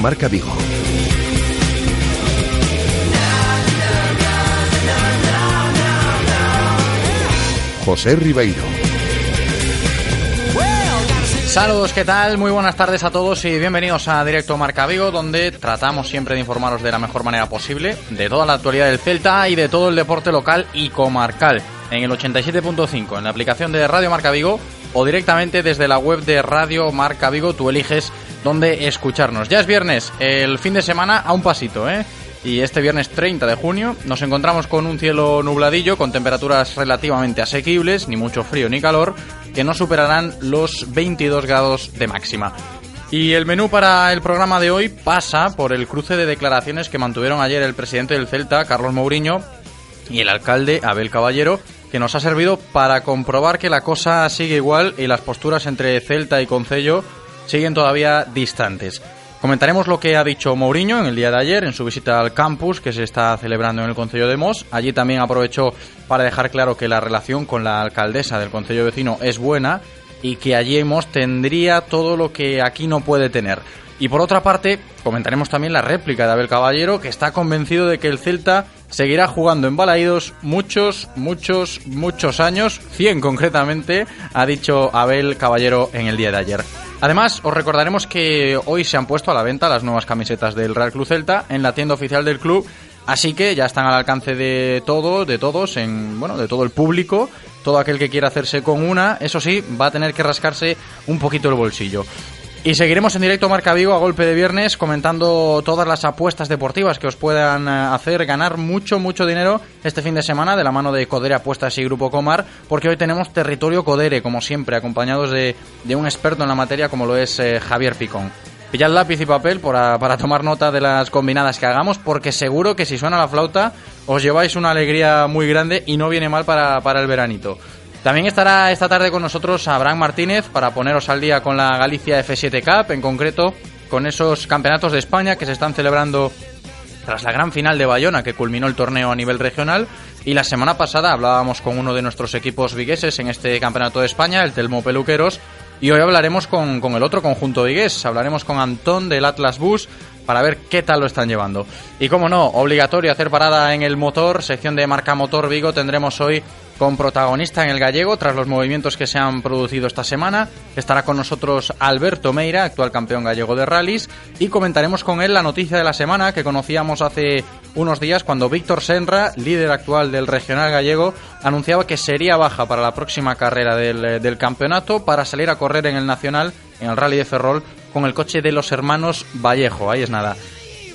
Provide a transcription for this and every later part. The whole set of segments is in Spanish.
Marca Vigo. José Ribeiro. Saludos, ¿qué tal? Muy buenas tardes a todos y bienvenidos a Directo Marca Vigo, donde tratamos siempre de informaros de la mejor manera posible de toda la actualidad del Celta y de todo el deporte local y comarcal. En el 87.5, en la aplicación de Radio Marca Vigo o directamente desde la web de Radio Marca Vigo, tú eliges dónde escucharnos. Ya es viernes, el fin de semana a un pasito, ¿eh? Y este viernes 30 de junio nos encontramos con un cielo nubladillo, con temperaturas relativamente asequibles, ni mucho frío ni calor, que no superarán los 22 grados de máxima. Y el menú para el programa de hoy pasa por el cruce de declaraciones que mantuvieron ayer el presidente del Celta, Carlos Mourinho, y el alcalde, Abel Caballero, que nos ha servido para comprobar que la cosa sigue igual y las posturas entre Celta y Concello siguen todavía distantes. Comentaremos lo que ha dicho Mourinho en el día de ayer en su visita al campus que se está celebrando en el Concello de Mos. Allí también aprovechó para dejar claro que la relación con la alcaldesa del Concello vecino es buena y que allí Mos tendría todo lo que aquí no puede tener. Y por otra parte, comentaremos también la réplica de Abel Caballero, que está convencido de que el Celta seguirá jugando en Balaídos muchos, muchos, muchos años, 100 concretamente, ha dicho Abel Caballero en el día de ayer. Además, os recordaremos que hoy se han puesto a la venta las nuevas camisetas del Real Club Celta en la tienda oficial del club, así que ya están al alcance de todo, de todos, en bueno, de todo el público. Todo aquel que quiera hacerse con una, eso sí, va a tener que rascarse un poquito el bolsillo. Y seguiremos en directo Marca Vigo a golpe de viernes comentando todas las apuestas deportivas que os puedan eh, hacer ganar mucho, mucho dinero este fin de semana de la mano de Codere Apuestas y Grupo Comar, porque hoy tenemos territorio Codere, como siempre, acompañados de, un experto en la materia como lo es eh, Javier Picón. Pillad lápiz y papel para, para tomar nota de las combinadas que hagamos, porque seguro que si suena la flauta os lleváis una alegría muy grande y no viene mal para, para el veranito. También estará esta tarde con nosotros Abraham Martínez para poneros al día con la Galicia F7 Cup, en concreto con esos campeonatos de España que se están celebrando tras la gran final de Bayona que culminó el torneo a nivel regional. Y la semana pasada hablábamos con uno de nuestros equipos vigueses en este campeonato de España, el Telmo Peluqueros. Y hoy hablaremos con, con el otro conjunto vigués, hablaremos con Antón del Atlas Bus para ver qué tal lo están llevando. Y como no, obligatorio hacer parada en el motor, sección de marca Motor Vigo, tendremos hoy con protagonista en el gallego tras los movimientos que se han producido esta semana. Estará con nosotros Alberto Meira, actual campeón gallego de rallies, y comentaremos con él la noticia de la semana que conocíamos hace unos días cuando Víctor Senra, líder actual del regional gallego, anunciaba que sería baja para la próxima carrera del, del campeonato para salir a correr en el Nacional, en el Rally de Ferrol, con el coche de los hermanos Vallejo. Ahí es nada.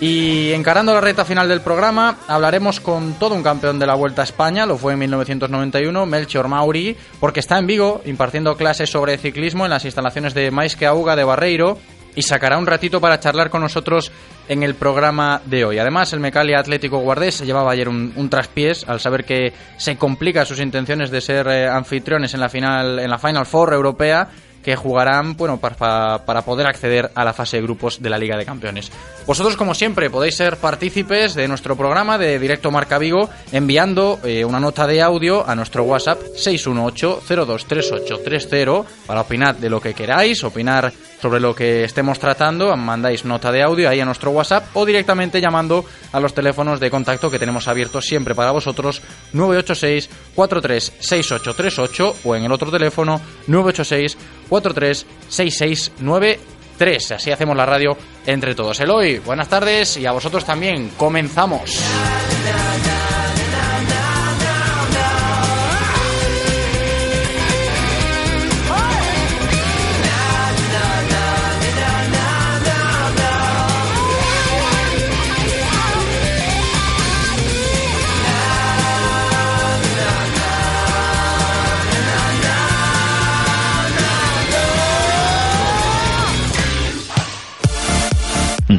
Y encarando la recta final del programa, hablaremos con todo un campeón de la Vuelta a España, lo fue en 1991, Melchior Mauri, porque está en Vigo impartiendo clases sobre ciclismo en las instalaciones de Maisque Auga de Barreiro y sacará un ratito para charlar con nosotros en el programa de hoy. Además, el Mecalia Atlético Guardés llevaba ayer un, traspiés al saber que se complica sus intenciones de ser eh, anfitriones en la final en la Final Four europea que jugarán bueno, para, para, poder acceder a la fase de grupos de la Liga de Campeones. Vosotros, como siempre, podéis ser partícipes de nuestro programa de Directo Marca Vigo enviando eh, una nota de audio a nuestro WhatsApp 618-023830 para opinar de lo que queráis, opinar sobre lo que estemos tratando, mandáis nota de audio ahí a nuestro WhatsApp o directamente llamando a los teléfonos de contacto que tenemos abiertos siempre para vosotros 986 436838 o en el otro teléfono 986 436693. Así hacemos la radio entre todos. Eloy, buenas tardes y a vosotros también. Comenzamos.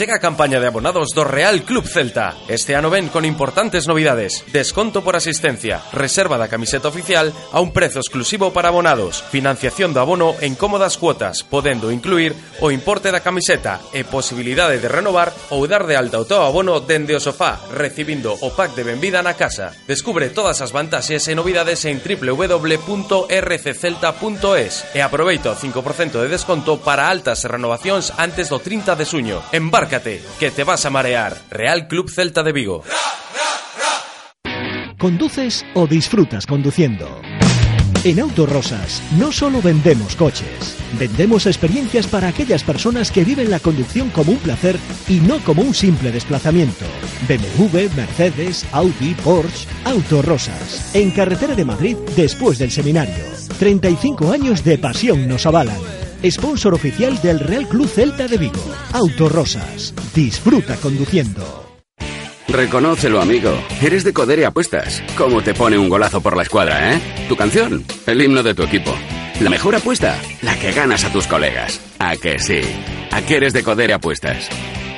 Chega a campaña de abonados do Real Club Celta. Este ano ven con importantes novidades. Desconto por asistencia, reserva da camiseta oficial a un prezo exclusivo para abonados, financiación do abono en cómodas cuotas, podendo incluir o importe da camiseta e posibilidade de renovar ou dar de alta o teu abono dende o sofá, recibindo o pack de benvida na casa. Descubre todas as vantaxes e novidades en www.rccelta.es e aproveita o 5% de desconto para altas e renovacións antes do 30 de suño. Embarca que te vas a marear. Real Club Celta de Vigo. ¿Conduces o disfrutas conduciendo? En Autorosas no solo vendemos coches, vendemos experiencias para aquellas personas que viven la conducción como un placer y no como un simple desplazamiento. BMW, Mercedes, Audi, Porsche, Autorosas. En carretera de Madrid después del seminario. 35 años de pasión nos avalan sponsor oficial del Real Club Celta de Vigo. Autorosas. Disfruta conduciendo. Reconócelo, amigo. Eres de Codere Apuestas. ¿Cómo te pone un golazo por la escuadra, eh? Tu canción, el himno de tu equipo. La mejor apuesta, la que ganas a tus colegas. ¿A que sí? ¿A qué eres de Codere Apuestas?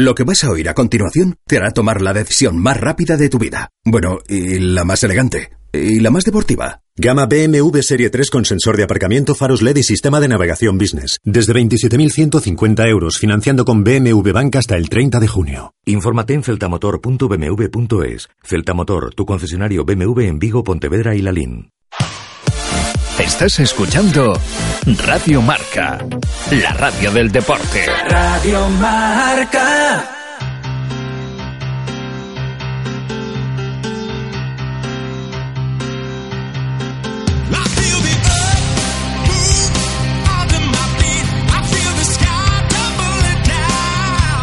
Lo que vas a oír a continuación te hará tomar la decisión más rápida de tu vida. Bueno, y la más elegante. Y la más deportiva. Gama BMW Serie 3 con sensor de aparcamiento, faros LED y sistema de navegación business. Desde 27.150 euros, financiando con BMW Bank hasta el 30 de junio. Infórmate en celtamotor.bmw.es. Celtamotor, tu concesionario BMW en Vigo, Pontevedra y Lalín. Estás escuchando Radio Marca, la radio del deporte. Radio Marca.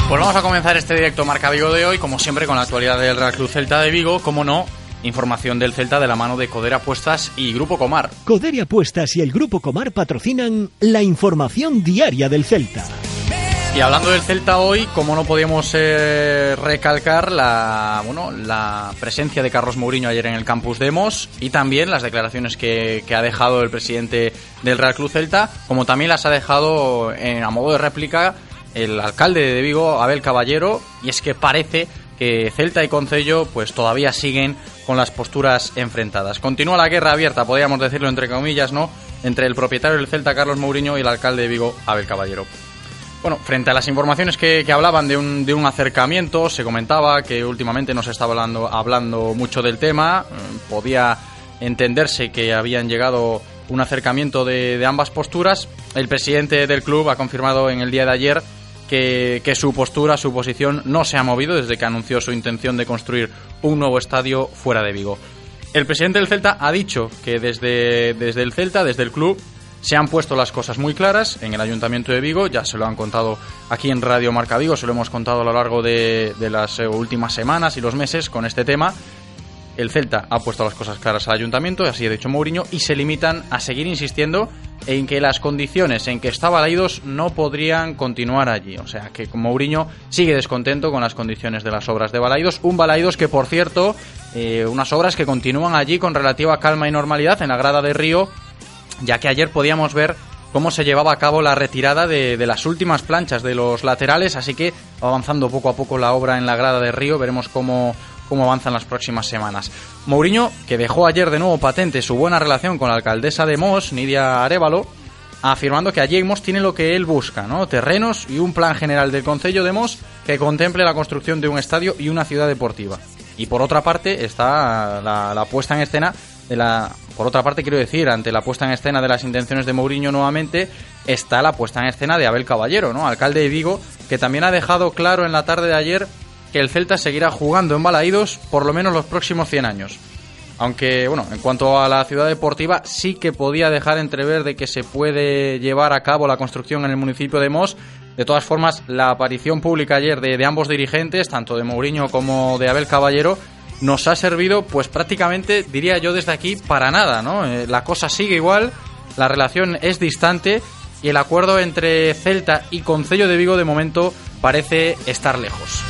Pues vamos a comenzar este directo Marca Vigo de hoy, como siempre, con la actualidad del Real Club Celta de Vigo, como no, información del Celta de la mano de Codere Apuestas y Grupo Comar. Codere Apuestas y el Grupo Comar patrocinan la información diaria del Celta. Y hablando del Celta hoy, como no podíamos eh, recalcar la, bueno, la presencia de Carlos Mourinho ayer en el campus Demos y también las declaraciones que, que ha dejado el presidente del Real Club Celta, como también las ha dejado en, a modo de réplica el alcalde de Vigo, Abel Caballero, y es que parece que Celta y Concello pues todavía siguen con las posturas enfrentadas. Continúa la guerra abierta, podríamos decirlo entre comillas, ¿no? Entre el propietario del Celta, Carlos Mourinho, y el alcalde de Vigo, Abel Caballero. Bueno, frente a las informaciones que, hablaban de un, acercamiento, se comentaba que últimamente no se estaba hablando, mucho del tema, podía entenderse que habían llegado un acercamiento de ambas posturas. El presidente del club ha confirmado en el día de ayer que, que, su postura, su posición no se ha movido desde que anunció su intención de construir un nuevo estadio fuera de Vigo. El presidente del Celta ha dicho que desde, desde el Celta, desde el club, se han puesto las cosas muy claras en el Ayuntamiento de Vigo, ya se lo han contado aquí en Radio Marca Vigo, se lo hemos contado a lo largo de, de las últimas semanas y los meses con este tema. El Celta ha puesto las cosas claras al ayuntamiento, así ha dicho Mourinho, y se limitan a seguir insistiendo en que las condiciones en que está Balaidos no podrían continuar allí. O sea que Mourinho sigue descontento con las condiciones de las obras de Balaidos. Un Balaidos que, por cierto, eh, unas obras que continúan allí con relativa calma y normalidad en la grada de Río, ya que ayer podíamos ver cómo se llevaba a cabo la retirada de, de, las últimas planchas de los laterales, así que avanzando poco a poco la obra en la grada de Río, veremos cómo cómo avanzan las próximas semanas. Mourinho, que dejó ayer de nuevo patente su buena relación con la alcaldesa de Mos, Nidia Arevalo, afirmando que allí Mos tiene lo que él busca, ¿no? Terrenos y un plan general del Concello de Mos que contemple la construcción de un estadio y una ciudad deportiva. Y por otra parte está la, la puesta en escena de la por otra parte, quiero decir, ante la puesta en escena de las intenciones de Mourinho nuevamente, está la puesta en escena de Abel Caballero, ¿no? Alcalde de Vigo, que también ha dejado claro en la tarde de ayer que el Celta seguirá jugando en Balaídos por lo menos los próximos 100 años. Aunque, bueno, en cuanto a la ciudad deportiva, sí que podía dejar entrever de que se puede llevar a cabo la construcción en el municipio de Mos. De todas formas, la aparición pública ayer de, de ambos dirigentes, tanto de Mourinho como de Abel Caballero, nos ha servido, pues prácticamente, diría yo desde aquí, para nada, ¿no? Eh, la cosa sigue igual, la relación es distante y el acuerdo entre Celta y Concello de Vigo de momento parece estar lejos.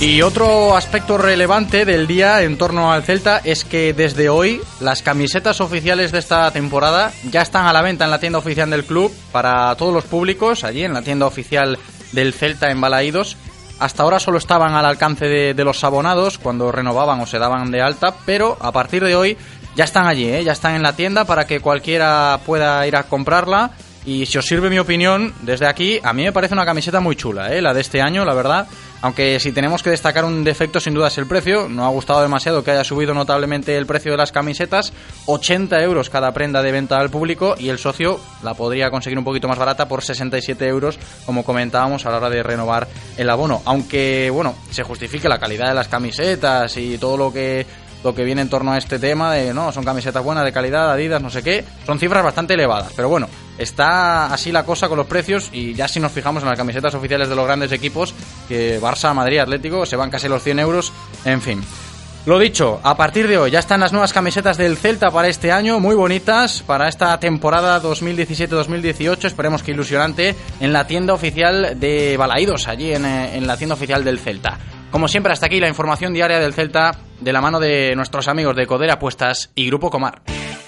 Y otro aspecto relevante del día en torno al Celta es que desde hoy las camisetas oficiales de esta temporada ya están a la venta en la tienda oficial del club para todos los públicos, allí en la tienda oficial del Celta en Balaídos. Hasta ahora solo estaban al alcance de, los abonados cuando renovaban o se daban de alta, pero a partir de hoy ya están allí, ¿eh? ya están en la tienda para que cualquiera pueda ir a comprarla. Y si os sirve mi opinión, desde aquí, a mí me parece una camiseta muy chula, ¿eh? la de este año, la verdad. Aunque si tenemos que destacar un defecto, sin duda es el precio. No ha gustado demasiado que haya subido notablemente el precio de las camisetas. 80 euros cada prenda de venta al público y el socio la podría conseguir un poquito más barata por 67 euros, como comentábamos a la hora de renovar el abono. Aunque, bueno, se justifique la calidad de las camisetas y todo lo que lo que viene en torno a este tema de no son camisetas buenas de calidad Adidas no sé qué son cifras bastante elevadas pero bueno está así la cosa con los precios y ya si nos fijamos en las camisetas oficiales de los grandes equipos que Barça Madrid Atlético se van casi los 100 euros en fin lo dicho, a partir de hoy ya están las nuevas camisetas del Celta para este año, muy bonitas, para esta temporada 2017-2018, esperemos que ilusionante, en la tienda oficial de Balaídos, allí en, en la tienda oficial del Celta. Como siempre, hasta aquí la información diaria del Celta de la mano de nuestros amigos de Codere Apuestas y Grupo Comar.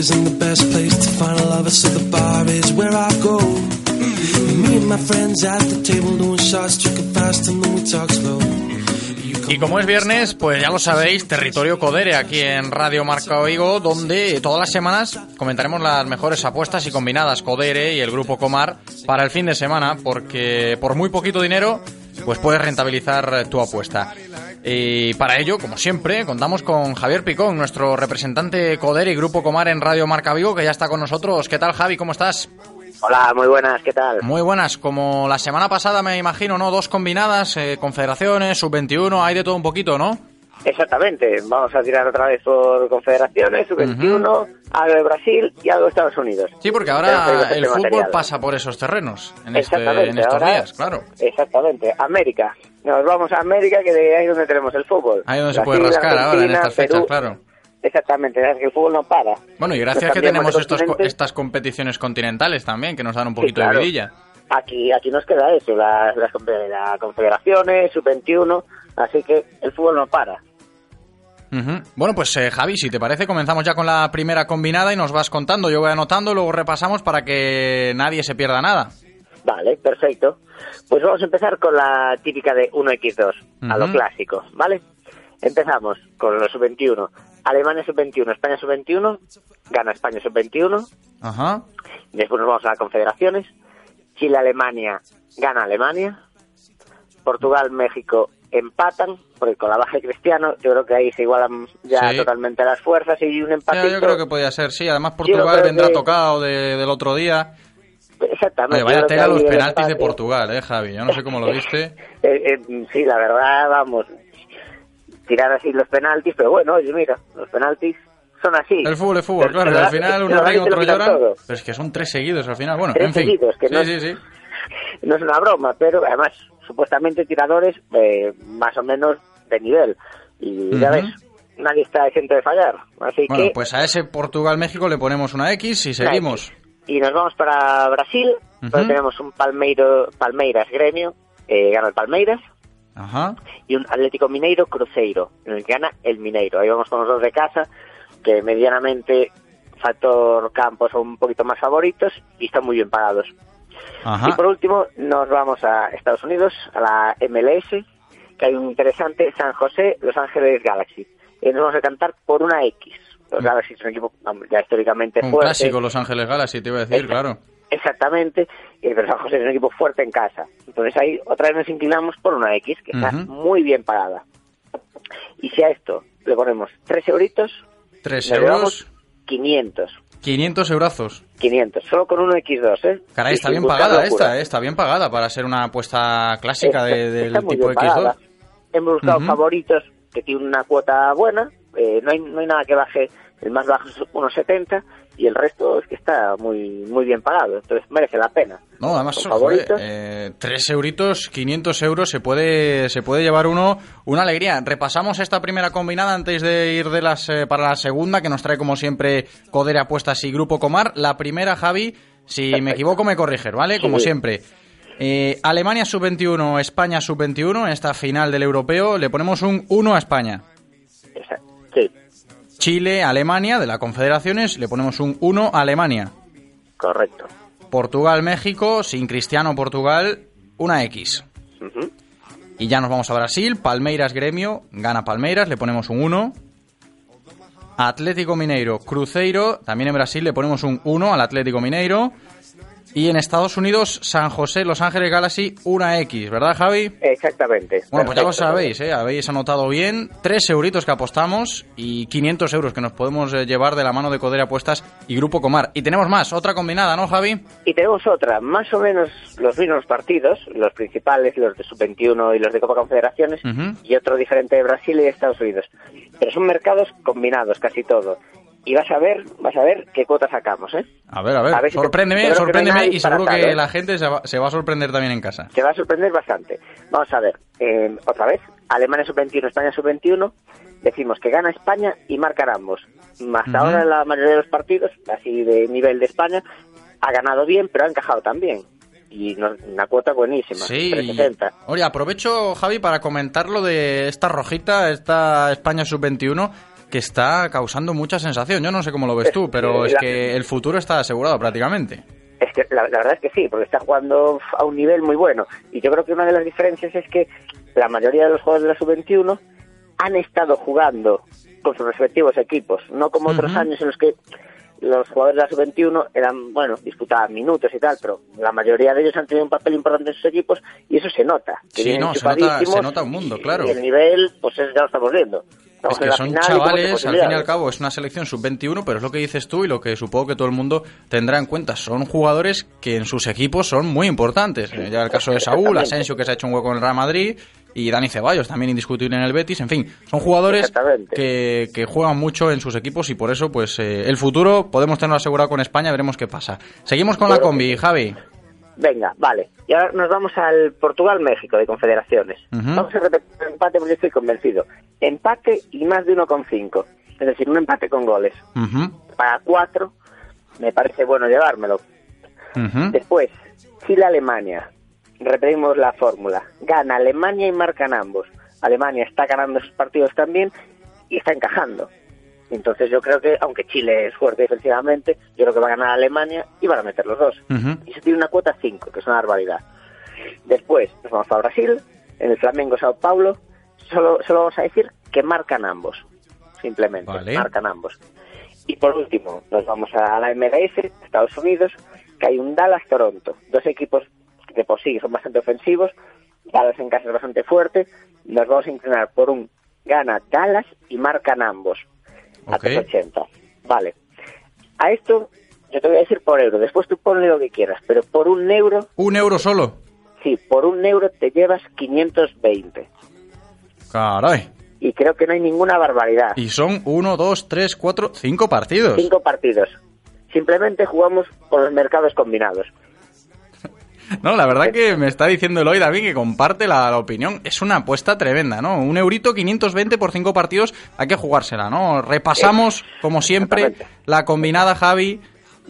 Isn't the best place to find a lover, so the bar is where I go. Me and my friends at the table doing shots, drinking fast, and then we talk slow. Y como es viernes, pues ya lo sabéis, territorio Codere aquí en Radio Marca Oigo, donde todas las semanas comentaremos las mejores apuestas y combinadas Codere y el grupo Comar para el fin de semana, porque por muy poquito dinero, pues puedes rentabilizar tu apuesta. Y para ello, como siempre, contamos con Javier Picón, nuestro representante Codere y grupo Comar en Radio Marca Vigo, que ya está con nosotros. ¿Qué tal, Javi? ¿Cómo estás? Hola, muy buenas, ¿qué tal? Muy buenas, como la semana pasada me imagino, ¿no? Dos combinadas, eh, confederaciones, sub-21, hay de todo un poquito, ¿no? Exactamente, vamos a tirar otra vez por confederaciones, sub-21, algo de Brasil y algo de Estados Unidos. Sí, porque ahora el fútbol material. pasa por esos terrenos, en, este- Exactamente, en estos ahora- días, claro. Exactamente, América. Nos vamos a América, que de ahí es donde tenemos el fútbol. Ahí donde se puede rascar ahora, en estas fechas, claro. Exactamente, es que el fútbol no para. Bueno, y gracias Nos que tenemos estos, estas competiciones continentales también, que nos dan un Sí, poquito claro. de vidilla. Aquí, aquí nos queda eso, las, las confe- las confederaciones, sub-21, así que el fútbol no para. Bueno, pues eh, Javi, si te parece, comenzamos ya con la primera combinada y nos vas contando. Yo voy anotando, luego repasamos para que nadie se pierda nada. Vale, perfecto. Pues vamos a empezar con la típica de 1x2, a lo clásico, ¿vale? Empezamos con los sub-21. Alemania sub-21, España sub-21, gana España sub-21. Ajá. Después nos vamos a las confederaciones. Chile-Alemania, gana Alemania. Portugal-México empatan, porque con la baja de Cristiano yo creo que ahí se igualan ya Sí. totalmente las fuerzas y un empate. Ya, yo creo que podía ser, sí. Además, Portugal vendrá que- tocado de- del otro día. Exactamente. Oye, vaya tela los penaltis de Portugal, eh, Javi. Yo no sé cómo lo viste. Eh, eh, sí, la verdad, vamos, tirar así los penaltis, pero bueno, oye, mira, los penaltis son así. El fútbol es fútbol, Pero- claro. pero al final uno ríe, otro todo. Pero es que son tres seguidos al final. Bueno, Tres en fin. seguidos, que sí, no- sí, sí. No es una broma, pero además, supuestamente tiradores eh, más o menos de nivel. Y ya Ujú. ves, nadie está exento de fallar. Así Bueno, que, pues a ese Portugal-México le ponemos una X y seguimos. Y nos vamos para Brasil, donde tenemos un Palmeiro, Palmeiras Gremio, eh, gana el Palmeiras, Ajá. y un Atlético Mineiro Cruzeiro, en el que gana el Mineiro. Ahí vamos con los dos de casa, que medianamente factor campo son un poquito más favoritos y están muy bien pagados. Ajá. Y por último, nos vamos a Estados Unidos, a la MLS, que hay un interesante San José, Los Ángeles Galaxy. Y nos vamos a cantar por una X. Los Galaxy es un equipo ya históricamente Un fuerte. clásico, Los Ángeles Galaxy, te iba a decir, claro. Exactamente, y el San José es un equipo fuerte en casa. Entonces ahí otra vez nos inclinamos por una X, que está Ujú. muy bien pagada. Y si a esto le ponemos 3 euritos, 3 nos euros, llevamos 500. 500 eurazos. 500, solo con uno X2, ¿eh? Caray, está bien pagada esta, ¿eh? está bien pagada para ser una apuesta clásica de- Está- del está muy tipo bien X2. pagada. Hemos buscado Ujú. favoritos que tienen una cuota buena, eh, no, hay, no hay nada que baje, el más bajo es 1,70 y el resto es que está muy muy bien pagado, entonces merece la pena. No, además, Con joder, favoritos. eh, 3 euritos, 500 euros, se puede, se puede llevar uno una alegría. Repasamos esta primera combinada antes de ir de las, eh, para la segunda, que nos trae como siempre Codere Apuestas y Grupo Comar. La primera, Javi, si me equivoco me corriges, ¿vale? Como siempre. Eh, Alemania sub-21, España sub-21, en esta final del europeo, le ponemos un 1 a España. Sí, Chile, Alemania, de la Confederaciones, le ponemos un 1 a Alemania. correcto. Portugal, México, sin Cristiano, Portugal, una X. Y ya nos vamos a Brasil, Palmeiras Gremio, gana Palmeiras, le ponemos un 1. Atlético Mineiro, Cruzeiro, también en Brasil le ponemos un 1 al Atlético Mineiro. Y en Estados Unidos, San José, Los Ángeles Galaxy, una X, ¿verdad Javi? Exactamente. Bueno, pues ya lo sabéis, ¿eh? habéis anotado bien. Tres euritos que apostamos y 500 euros que nos podemos eh, llevar de la mano de Codere Apuestas y Grupo Comar. Y tenemos más, otra combinada, ¿no, Javi? Y tenemos otra, más o menos los mismos partidos, los principales, los de Sub-21 y los de Copa Confederaciones, y otro diferente de Brasil y de Estados Unidos. Pero son mercados combinados, casi todo. Y vas a ver, vas a ver qué cuota sacamos, ¿eh? A ver, a ver, A ver si te- sorpréndeme, no sorpréndeme y seguro que ¿eh? la gente se va, se va a sorprender también en casa. Te va a sorprender bastante. Vamos a ver, eh, otra vez, Alemania Sub-21, España Sub-21, decimos que gana España y marcan ambos. Hasta Ujú. ahora la mayoría de los partidos, así de nivel de España, ha ganado bien, pero ha encajado también. Y una cuota buenísima, Sí. 360. Oye, aprovecho, Javi, para comentar lo de esta rojita, esta España sub-21, que está causando mucha sensación. Yo no sé cómo lo ves tú, pero es que el futuro está asegurado prácticamente. Es que la, la verdad es que sí, porque está jugando a un nivel muy bueno. Y yo creo que una de las diferencias es que la mayoría de los jugadores de la sub-21 han estado jugando con sus respectivos equipos, no como otros años en los que los jugadores de la sub-21 eran, bueno, disputaban minutos y tal, pero la mayoría de ellos han tenido un papel importante en sus equipos y eso se nota. que Sí, no, se nota, se nota un mundo, claro. Y el nivel, pues es- ya lo estamos viendo. Es que son final chavales, al fin y al cabo, es una selección sub-21, pero es lo que dices tú y lo que supongo que todo el mundo tendrá en cuenta. Son jugadores que en sus equipos son muy importantes. Ya el caso de Saúl. Asensio, que se ha hecho un hueco en el Real Madrid, y Dani Ceballos, también indiscutible en el Betis. En fin, son jugadores que, que juegan mucho en sus equipos y por eso, pues, eh, el futuro podemos tenerlo asegurado con España, veremos qué pasa. Seguimos con la combi, Javi. Venga, vale. Y ahora nos vamos al Portugal-México de Confederaciones. Vamos a repetir el empate porque estoy convencido. Empate y más de 1,5. Es decir, un empate con goles. Para 4 me parece bueno llevármelo. Después, Chile-Alemania. Repetimos la fórmula. Gana Alemania y marcan ambos. Alemania está ganando sus partidos también y está encajando. Entonces yo creo que, aunque Chile es fuerte defensivamente, yo creo que va a ganar Alemania y van a meter los dos y se tiene una cuota 5, que es una barbaridad. Después nos vamos a Brasil, en el Flamengo Sao Paulo, solo, solo vamos a decir que marcan ambos, simplemente, Vale. marcan ambos. Y por último, nos vamos a la MLS, Estados Unidos, que hay un Dallas-Toronto, dos equipos que de por sí son bastante ofensivos, Dallas en casa es bastante fuerte, nos vamos a inclinar por un gana Dallas y marcan ambos, a Ok. 380. Vale. A esto yo te voy a decir por euro, después tú ponle lo que quieras, pero por un euro, Un euro solo. sí, por un euro te llevas 520. Caray. Y creo que no hay ninguna barbaridad. Y son uno, dos, tres, cuatro, cinco partidos. Cinco partidos. Simplemente jugamos con los mercados combinados. No, la verdad que me está diciendo Eloy David que comparte la, la opinión. Es una apuesta tremenda, ¿no? Un eurito 520 por cinco partidos, hay que jugársela, ¿no? Repasamos, como siempre, la combinada, Javi.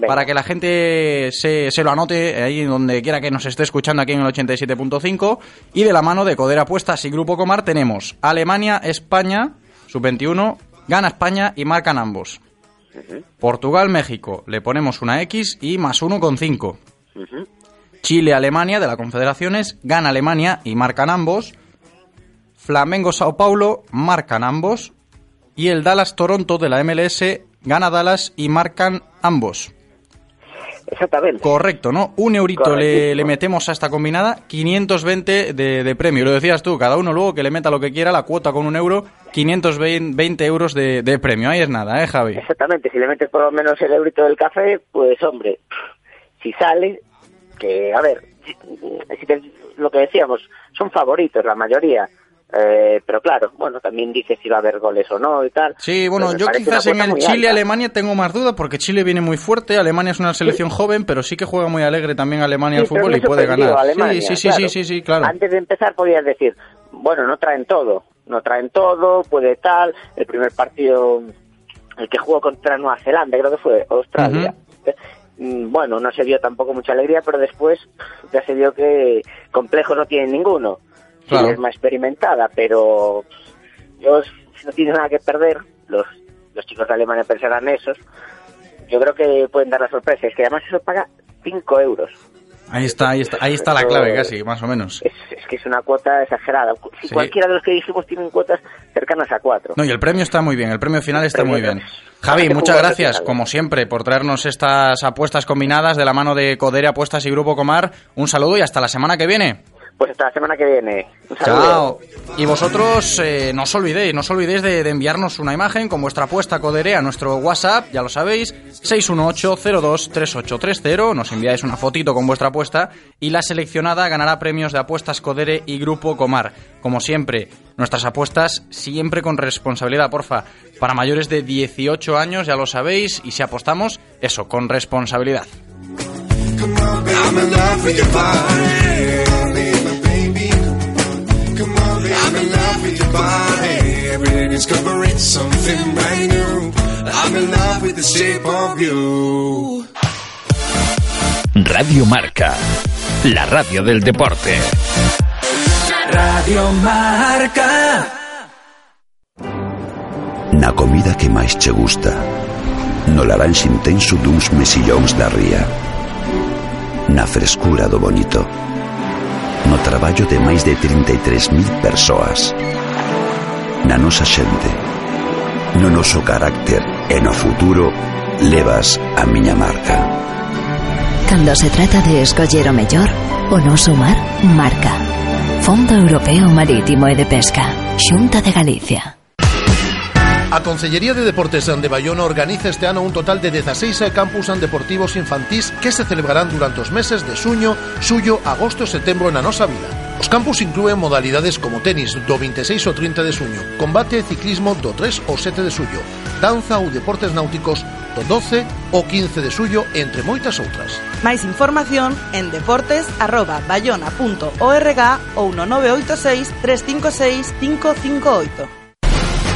para que la gente se, se lo anote ahí donde quiera que nos esté escuchando aquí en el 87.5. Y de la mano de Codera Apuestas y Grupo Comar tenemos Alemania, España, sub-21, gana España y marcan ambos. Portugal, México, le ponemos una X y más uno con cinco. Chile, Alemania de la Confederaciones, gana Alemania y marcan ambos. Flamengo, Sao Paulo, marcan ambos. Y el Dallas, Toronto de la MLS, gana Dallas y marcan ambos. Exactamente. Correcto, ¿no? Un eurito le, le, metemos a esta combinada, 520 de, de, premio. Lo decías tú, cada uno luego que le meta lo que quiera, la cuota con un euro, 520 euros de, de premio. Ahí es nada, ¿eh, Javi? Exactamente, si le metes por lo menos el eurito del café, pues hombre, si sale, que a ver, si, si te, lo que decíamos, son favoritos la mayoría. Eh, pero claro, bueno, también dice si va a haber goles o no y tal. Sí, bueno, yo quizás en el Chile-Alemania tengo más dudas porque Chile viene muy fuerte, Alemania es una selección sí. joven, pero sí que juega muy alegre también Alemania sí, al fútbol y puede ganar. Alemania, sí, sí, claro. sí, sí, sí, claro. Antes de empezar podías decir, bueno, no traen todo, no traen todo, puede tal, el primer partido, el que jugó contra Nueva Zelanda, creo que fue, Australia. Uh -huh. Bueno, no se dio tampoco mucha alegría, pero después ya se vio que complejo no tienen ninguno claro. es más experimentada, pero yo, si no tienen nada que perder, los, los chicos de Alemania pensarán esos, yo creo que pueden dar la sorpresa, es que además eso paga 5 euros. Ahí está, ahí está, ahí está la clave casi, más o menos. Es, es que es una cuota exagerada. Si sí. cualquiera de los que dijimos tienen cuotas cercanas a 4. No, y el premio está muy bien, el premio final está muy bien. Javi, muchas gracias, como siempre, por traernos estas apuestas combinadas de la mano de Codere Apuestas y Grupo Comar. Un saludo y hasta la semana que viene. Pues hasta la semana que viene. Chao. Y vosotros eh, no os olvidéis, no os olvidéis de, de, enviarnos una imagen con vuestra apuesta Codere a nuestro WhatsApp, ya lo sabéis, 618-023830. Nos enviáis una fotito con vuestra apuesta y la seleccionada ganará premios de apuestas Codere y Grupo Comar. Como siempre, nuestras apuestas siempre con responsabilidad, porfa. Para mayores de 18 años, ya lo sabéis, y si apostamos, eso, con responsabilidad. Discovering something brand new. I'm in love with the shape of you. Radio Marca, la radio del deporte. Radio Marca. Na comida que máis che gusta, no laranxe intenso duns mesillóns da ría, na frescura do bonito, no traballo de máis de 33.000 persoas, na nosa xente. No noso carácter e no futuro levas a miña marca. Cando se trata de escoller o mellor, o noso mar marca. Fondo Europeo Marítimo e de Pesca, Xunta de Galicia. A Consellería de Deportes de Bayona organiza este ano un total de 16 campus deportivos infantís que se celebrarán durante os meses de suño, suyo, agosto e setembro na nosa vila. Os campus inclúen modalidades como tenis do 26 ao 30 de suño, combate e ciclismo do 3 ao 7 de suyo, danza ou deportes náuticos do 12 ao 15 de suyo, entre moitas outras. Máis información en deportes@bayona.org ou no 986 356 558.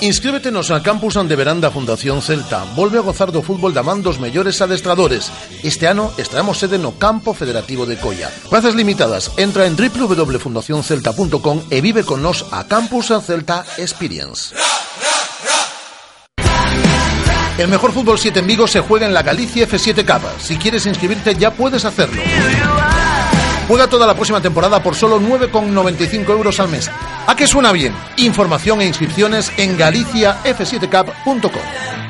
Inscríbetenos al Campus de Veranda Fundación Celta. Volve a gozar do fútbol da man dos mellores adestradores. Este ano estaremos sede no Campo Federativo de Coia. Plazas limitadas. Entra en www.fundacioncelta.com e vive con nos a Campus Celta Experience. El mejor fútbol 7 en Vigo se juega en la Galicia F7 Cup. Si quieres inscribirte ya puedes hacerlo. Juega toda la próxima temporada por solo 9,95 euros al mes. ¿A qué suena bien? Información e inscripciones en galiciaf7cap.com.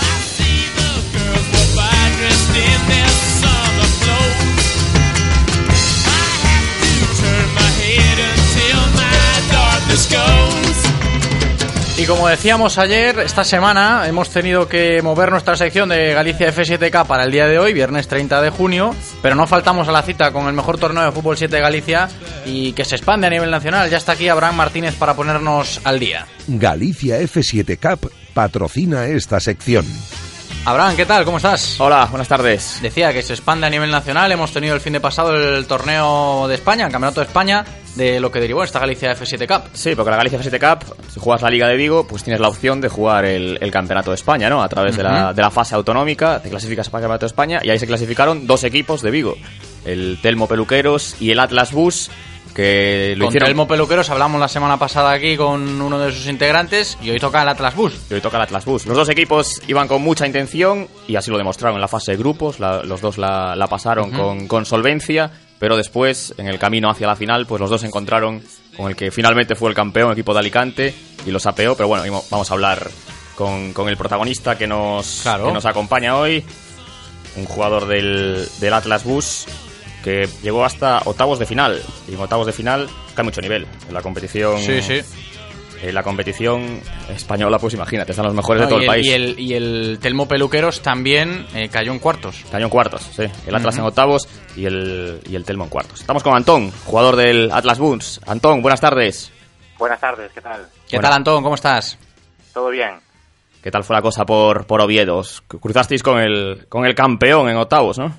Y como decíamos ayer, esta semana hemos tenido que mover nuestra sección de Galicia F7K para el día de hoy, viernes 30 de junio, pero no faltamos a la cita con el mejor torneo de fútbol 7 de Galicia y que se expande a nivel nacional. Ya está aquí Abraham Martínez para ponernos al día. Galicia F7 Cup patrocina esta sección. Abraham, ¿qué tal? ¿Cómo estás? Hola, buenas tardes. Decía que se expande a nivel nacional. Hemos tenido el fin de pasado el torneo de España, el Campeonato de España, de lo que derivó esta Galicia F7 Cup. Sí, porque la Galicia F7 Cup, si juegas la Liga de Vigo, pues tienes la opción de jugar el, el Campeonato de España, ¿no? A través de, la, de la fase autonómica, te clasificas para el Campeonato de España y ahí se clasificaron dos equipos de Vigo, el Telmo Peluqueros y el Atlas Bus, que lo Con hicieron... Telmo Peluqueros hablamos la semana pasada aquí con uno de sus integrantes y hoy toca el Atlas Bus. Y hoy toca el Atlas Bus. Los dos equipos iban con mucha intención y así lo demostraron en la fase de grupos. La- los dos la, la pasaron con, con solvencia, pero después, en el camino hacia la final, pues los dos se encontraron con el que finalmente fue el campeón, el equipo de Alicante, y los apeó. Pero bueno, vamos a hablar con, con el protagonista que nos, Claro. que nos acompaña hoy, un jugador del, del Atlas Bus que llegó hasta octavos de final. Y en octavos de final cae mucho nivel en la competición. Sí, sí. En la competición española, pues imagínate, están los mejores No, de todo y el, país. Y el, y el Telmo Peluqueros también eh, cayó en cuartos. Cayó en cuartos, sí. El Atlas en octavos y el, y el Telmo en cuartos. Estamos con Antón, jugador del Atlas Buns. Antón, buenas tardes. Buenas tardes, ¿qué tal? ¿Qué Bueno. tal, Antón? ¿Cómo estás? ¿Todo bien? ¿Qué tal fue la cosa por, por Oviedo? Os Cruzasteis con el, con el campeón en octavos, ¿no?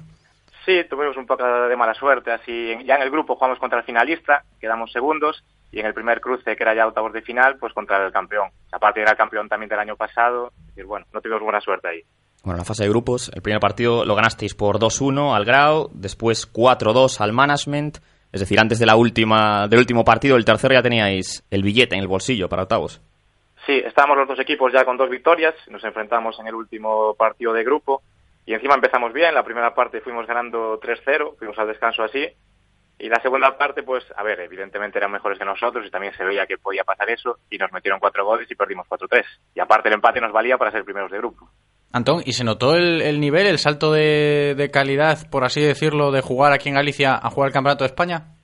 Sí, tuvimos un poco de mala suerte. Así, ya en el grupo jugamos contra el finalista, quedamos segundos, y en el primer cruce, que era ya octavos de final, pues contra el campeón. Aparte era el campeón también del año pasado, es decir, bueno, no tuvimos buena suerte ahí. Bueno, en la fase de grupos, el primer partido lo ganasteis por 2-1 al Grau, después 4-2 al Management. Es decir, antes de la última, del último partido, el tercero ya teníais el billete en el bolsillo para octavos. Sí, estábamos los dos equipos ya con dos victorias, nos enfrentamos en el último partido de grupo y encima empezamos bien, la primera parte fuimos ganando 3-0, fuimos al descanso así y la segunda parte pues, a ver, evidentemente eran mejores que nosotros y también se veía que podía pasar eso y nos metieron cuatro goles y perdimos 4-3 y aparte el empate nos valía para ser primeros de grupo. Antón, ¿y se notó el, el nivel, el salto de, de calidad, por así decirlo, de jugar aquí en Galicia a jugar el Campeonato de España?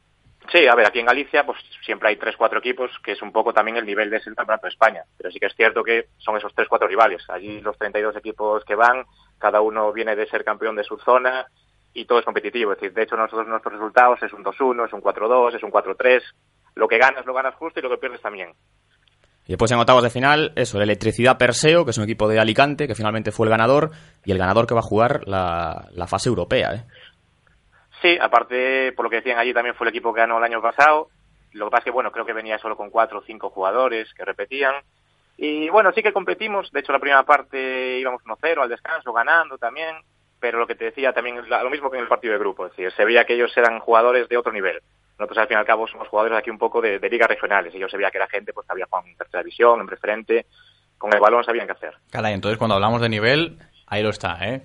Sí, a ver, aquí en Galicia pues siempre hay tres, cuatro equipos, que es un poco también el nivel de ese campeonato de España. Pero sí que es cierto que son esos tres, cuatro rivales. Allí los 32 equipos que van, cada uno viene de ser campeón de su zona y todo es competitivo. Es decir, de hecho nosotros nuestros resultados es un 2-1, es un 4-2, es un 4-3. Lo que ganas lo ganas justo y lo que pierdes también. Y después en octavos de final, eso, el Electricidad Perseo, que es un equipo de Alicante, que finalmente fue el ganador, y el ganador que va a jugar la, la fase europea, ¿eh? Sí, aparte, por lo que decían allí, también fue el equipo que ganó el año pasado. Lo que pasa es que, bueno, creo que venía solo con cuatro o cinco jugadores que repetían. Y bueno, sí que competimos. De hecho, la primera parte íbamos 1-0 al descanso, ganando también. Pero lo que te decía también lo mismo que en el partido de grupo. Es decir, se veía que ellos eran jugadores de otro nivel. Nosotros, al fin y al cabo, somos jugadores aquí un poco de, de ligas regionales. Y yo se veía que era gente pues, que había jugado en tercera división, en preferente. Con el balón sabían qué hacer. Caray, entonces cuando hablamos de nivel, ahí lo está, ¿eh?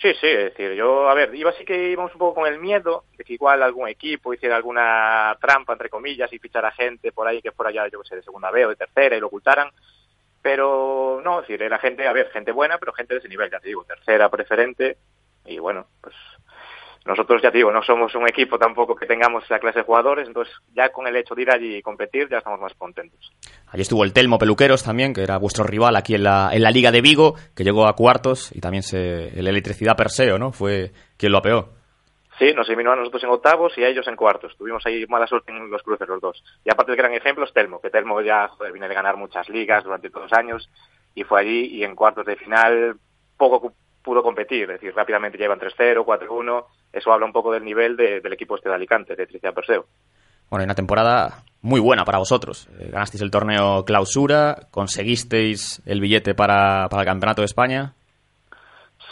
Sí, sí, es decir, yo, a ver, iba así que íbamos un poco con el miedo de que igual algún equipo hiciera alguna trampa, entre comillas, y fichara gente por ahí que fuera ya, yo que sé, de segunda B o de tercera y lo ocultaran. Pero no, decir, era gente, a ver, gente buena, pero gente de ese nivel, ya te digo, tercera, preferente. Y bueno, pues nosotros, ya te digo, no somos un equipo tampoco que tengamos esa clase de jugadores, entonces ya con el hecho de ir allí y competir ya estamos más contentos. Allí estuvo el Telmo Peluqueros también, que era vuestro rival aquí en la, en la Liga de Vigo, que llegó a cuartos, y también se, el Electricidad Perseo, ¿no? Fue quien lo apeó. Sí, nos eliminó a nosotros en octavos y a ellos en cuartos. Tuvimos ahí mala suerte en los cruces los dos. Y aparte el gran ejemplo es Telmo, que Telmo ya joder, viene de ganar muchas ligas durante todos los años y fue allí y en cuartos de final poco pudo competir, es decir, rápidamente llevan 3-0, 4-1, eso habla un poco del nivel de- del equipo este de Alicante, de Tricia Perseo. Bueno, y una temporada muy buena para vosotros. Eh, ganasteis el torneo clausura, conseguisteis el billete para, para el Campeonato de España.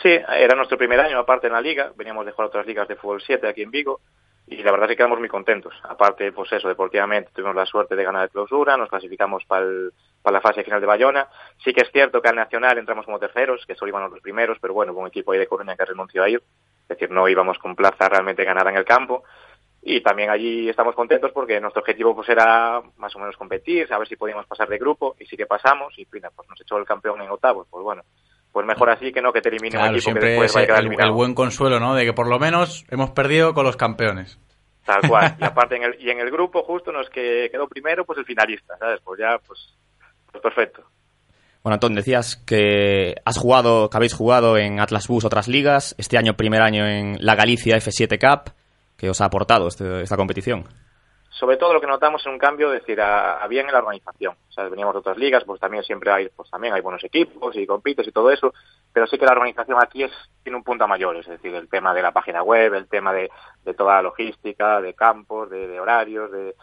Sí, era nuestro primer año aparte en la liga, veníamos de jugar otras ligas de fútbol 7 aquí en Vigo y la verdad es que quedamos muy contentos. Aparte, pues eso, deportivamente tuvimos la suerte de ganar el clausura, nos clasificamos para la fase final de Bayona. Sí que es cierto que al Nacional entramos como terceros, que solo íbamos los primeros, pero bueno, con un equipo ahí de Coruña que renunció a ir, es decir, no íbamos con plaza realmente ganada en el campo. Y también allí estamos contentos porque nuestro objetivo pues era más o menos competir, saber si podíamos pasar de grupo y sí que pasamos y pues nos echó el campeón en octavos, pues bueno, pues mejor así que no que te elimine un Claro, equipo que siempre después es va a el, quedar el eliminado. buen consuelo, ¿no? De que por lo menos hemos perdido con los campeones. Tal cual. Y aparte en el, y en el grupo justo nos que quedó primero pues el finalista, ¿sabes? Pues ya pues, pues perfecto. Bueno, Antón, decías que has jugado, que habéis jugado en Atlas Bus otras ligas, este año primer año en la Galicia F7 Cup, que os ha aportado este- esta competición. Sobre todo lo que notamos es un cambio, es decir, a, bien en la organización. O sea, veníamos de otras ligas, pues también siempre hay, pues también hay buenos equipos y compites y todo eso, pero sí que la organización aquí es tiene un punto a mayores, es decir, el tema de la página web, el tema de, toda la logística, de campos, de, de horarios, de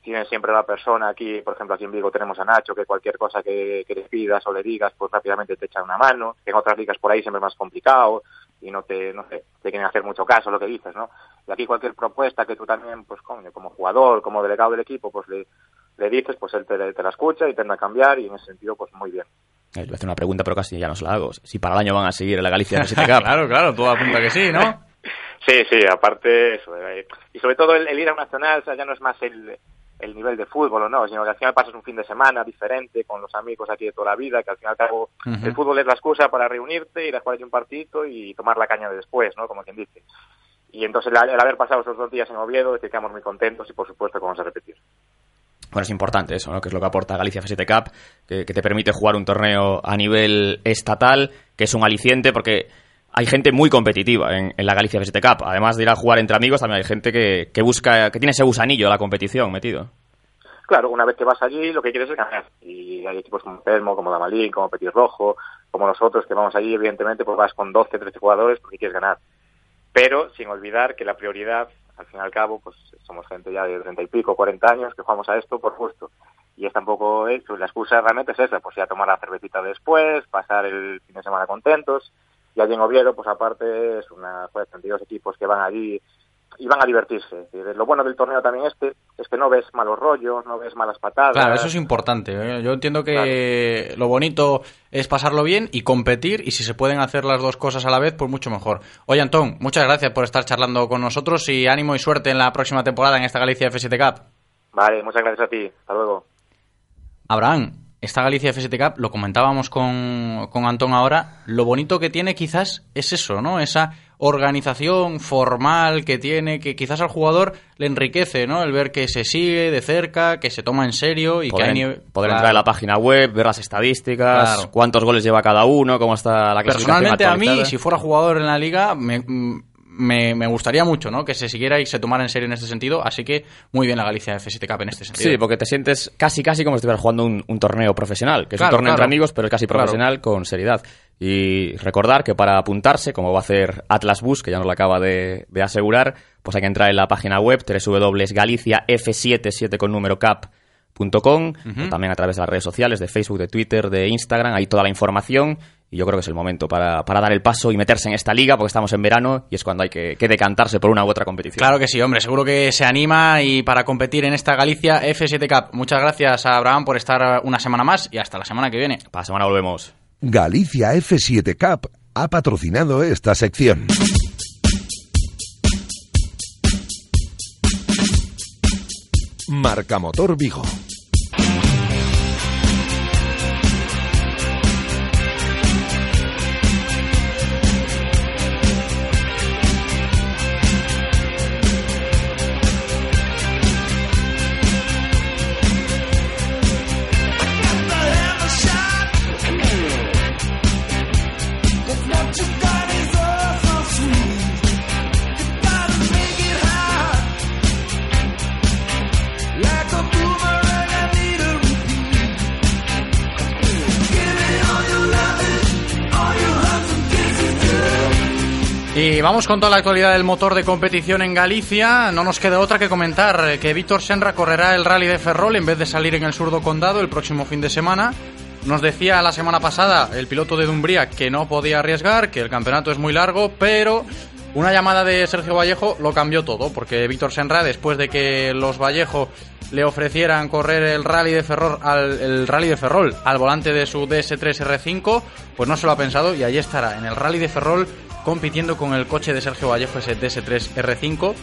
tienen siempre la persona aquí, por ejemplo, aquí en Vigo tenemos a Nacho, que cualquier cosa que, que le pidas o le digas, pues rápidamente te echa una mano. En otras ligas por ahí siempre es más complicado y no te, no sé, te quieren hacer mucho caso a lo que dices, ¿no? Y aquí cualquier propuesta que tú también, pues coño, como jugador, como delegado del equipo, pues le, le dices, pues él te, te la escucha y tende a cambiar y en ese sentido, pues muy bien. Eh, le voy a hacer una pregunta, pero casi ya no se la hago. Si para el año van a seguir en la Galicia F7 Cup. claro, claro, todo apunta que sí, ¿no? Sí, sí, aparte eso. eh, y sobre todo el, el ir a un nacional, o sea, ya no es más el, el nivel de fútbol o no, sino que al final pasas un fin de semana diferente con los amigos aquí de toda la vida, que al final al cabo Ujú. el fútbol es la excusa para reunirte, ir a jugar un partido y tomar la caña de después, ¿no? Como quien dice. Y entonces el, el haber pasado esos dos días en Oviedo, es que quedamos muy contentos y por supuesto que vamos a repetir. Bueno, es importante eso, ¿no? Que es lo que aporta Galicia F7 Cup, que, que te permite jugar un torneo a nivel estatal, que es un aliciente porque hay gente muy competitiva en, la Galicia F7 Cup. Además de ir a jugar entre amigos, también hay gente que, busca, que tiene ese gusanillo de la competición metido. Claro, una vez que vas allí, lo que quieres es ganar. Y hay equipos como Telmo, como Damalín, como Petit Rojo, como nosotros, que vamos allí, evidentemente, pues vas con 12, 13 jugadores porque quieres ganar. Pero sin olvidar que la prioridad, al fin y al cabo, pues somos gente ya de 30 y pico, 40 años, que jugamos a esto por gusto. Y es tampoco eso, la excusa realmente es esa, pues ya tomar la cervecita después, pasar el fin de semana contentos. Y allí en Oviedo, pues aparte, es una, joder, 32 equipos que van allí y van a divertirse. Lo bueno del torneo también este es que no ves malos rollos, no ves malas patadas. Claro, eso es importante. ¿eh? Yo entiendo que lo bonito es pasarlo bien y competir y si se pueden hacer las dos cosas a la vez, pues mucho mejor. Oye, Antón, muchas gracias por estar charlando con nosotros y ánimo y suerte en la próxima temporada en esta Galicia F7 Cup. Vale, muchas gracias a ti. Hasta luego. Abraham, esta Galicia F7 Cup, lo comentábamos con, con Antón ahora, lo bonito que tiene quizás es eso, ¿no? Esa organización formal que tiene, que quizás al jugador le enriquece, ¿no? El ver que se sigue de cerca, que se toma en serio y Poder, que hay... poder Claro. entrar en la página web, ver las estadísticas, Claro. cuántos goles lleva cada uno, cómo está la clasificación Personalmente a mí, si fuera jugador en la liga, me, me, me gustaría mucho, ¿no? Que se siguiera y se tomara en serio en este sentido, así que muy bien la Galicia F7 Cup en este sentido. Sí, porque te sientes casi casi como si estuvieras jugando un, un torneo profesional, que es Claro, un torneo entre amigos, pero es casi Claro. profesional con seriedad. Y recordar que para apuntarse, como va a hacer Atlas Bus, que ya nos lo acaba de, de asegurar, pues hay que entrar en la página web www.galiciaf77 con número cap.com, o también a través de las redes sociales, de Facebook, de Twitter, de Instagram, hay toda la información y yo creo que es el momento para, para dar el paso y meterse en esta liga, porque estamos en verano y es cuando hay que, que decantarse por una u otra competición. Claro que sí, hombre, seguro que se anima y para competir en esta Galicia F7 Cup. Muchas gracias a Abraham por estar una semana más y hasta la semana que viene. Para la semana volvemos. Galicia F7 Cup ha patrocinado esta sección. Marca Motor Vigo. Y vamos con toda la actualidad del motor de competición en Galicia. No nos queda otra que comentar que Víctor Senra correrá el rally de Ferrol en vez de salir en el surdo condado el próximo fin de semana. Nos decía la semana pasada el piloto de Dumbría que no podía arriesgar, que el campeonato es muy largo, pero una llamada de Sergio Vallejo lo cambió todo, porque Víctor Senra, después de que los Vallejo le ofrecieran correr el rally de Ferrol al, el rally de Ferrol al volante de su DS3 R5, pues no se lo ha pensado y allí estará en el rally de Ferrol compitiendo con el coche de Sergio Vallejo, ese DS3 R5.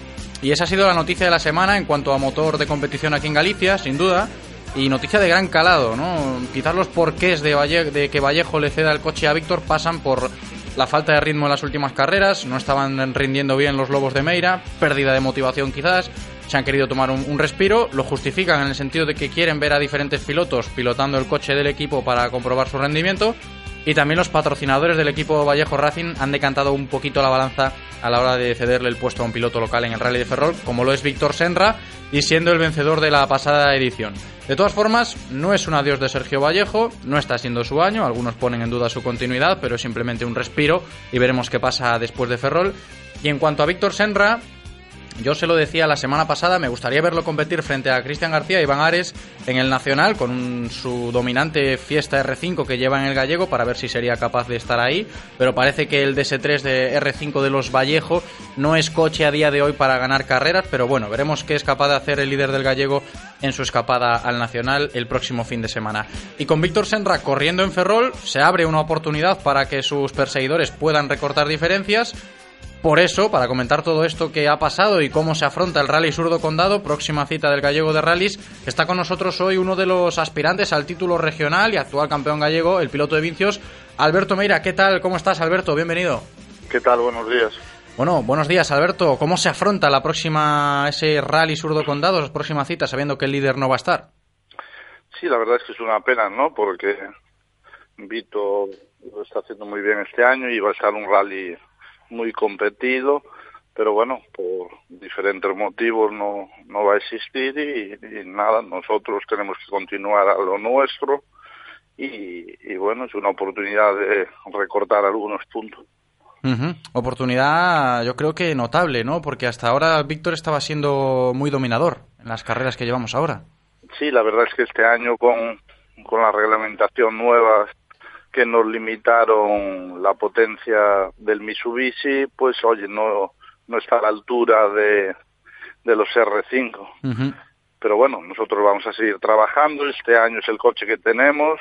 Y esa ha sido la noticia de la semana en cuanto a motor de competición aquí en Galicia, sin duda. Y noticia de gran calado, ¿no? Quizás los porqués de, que Vallejo le ceda el coche a Víctor pasan por la falta de ritmo en las últimas carreras, no estaban rindiendo bien los Lobos de Meira, pérdida de motivación quizás, se han querido tomar un, respiro, lo justifican en el sentido de que quieren ver a diferentes pilotos pilotando el coche del equipo para comprobar su rendimiento y también los patrocinadores del equipo Vallejo Racing han decantado un poquito la balanza a la hora de cederle el puesto a un piloto local en el Rally de Ferrol, como lo es Víctor Senra, y siendo el vencedor de la pasada edición. De todas formas, no es un adiós de Sergio Vallejo, no está siendo su año, algunos ponen en duda su continuidad, pero es simplemente un respiro y veremos qué pasa después de Ferrol. Y en cuanto a Víctor Senra, yo se lo decía la semana pasada, me gustaría verlo competir frente a Cristian García y Iván Ares en el Nacional con su dominante Fiesta R5 que lleva en el gallego para ver si sería capaz de estar ahí, pero parece que el DS3 de R5 de los Vallejo no es coche a día de hoy para ganar carreras, pero bueno, veremos qué es capaz de hacer el líder del gallego en su escapada al Nacional el próximo fin de semana. Y con Víctor Senra corriendo en Ferrol se abre una oportunidad para que sus perseguidores puedan recortar diferencias por eso, para comentar todo esto que ha pasado y cómo se afronta el Rally Surdo Condado, próxima cita del gallego de rallies, está con nosotros hoy uno de los aspirantes al título regional y actual campeón gallego, el piloto de Vincios, Alberto Meira. ¿Qué tal? ¿Cómo estás, Alberto? Bienvenido. ¿Qué tal? Buenos días. Bueno, buenos días, Alberto. ¿Cómo se afronta la próxima ese Rally Surdo Condado, la próxima cita, sabiendo que el líder no va a estar? Sí, la verdad es que es una pena, ¿no? Porque Vito lo está haciendo muy bien este año y va a estar un rally muy competido, pero bueno, por diferentes motivos no, no va a existir y, y nada, nosotros tenemos que continuar a lo nuestro y, y, bueno, es una oportunidad de recortar algunos puntos. Uh -huh. Oportunidad yo creo que notable, ¿no? Porque hasta ahora Víctor estaba siendo muy dominador en las carreras que llevamos ahora. Sí, la verdad es que este año con, con la reglamentación nueva que nos limitaron la potencia del Mitsubishi, pues oye, no, no está a la altura de, de los R5. Uh -huh. Pero bueno, nosotros vamos a seguir trabajando, este año es el coche que tenemos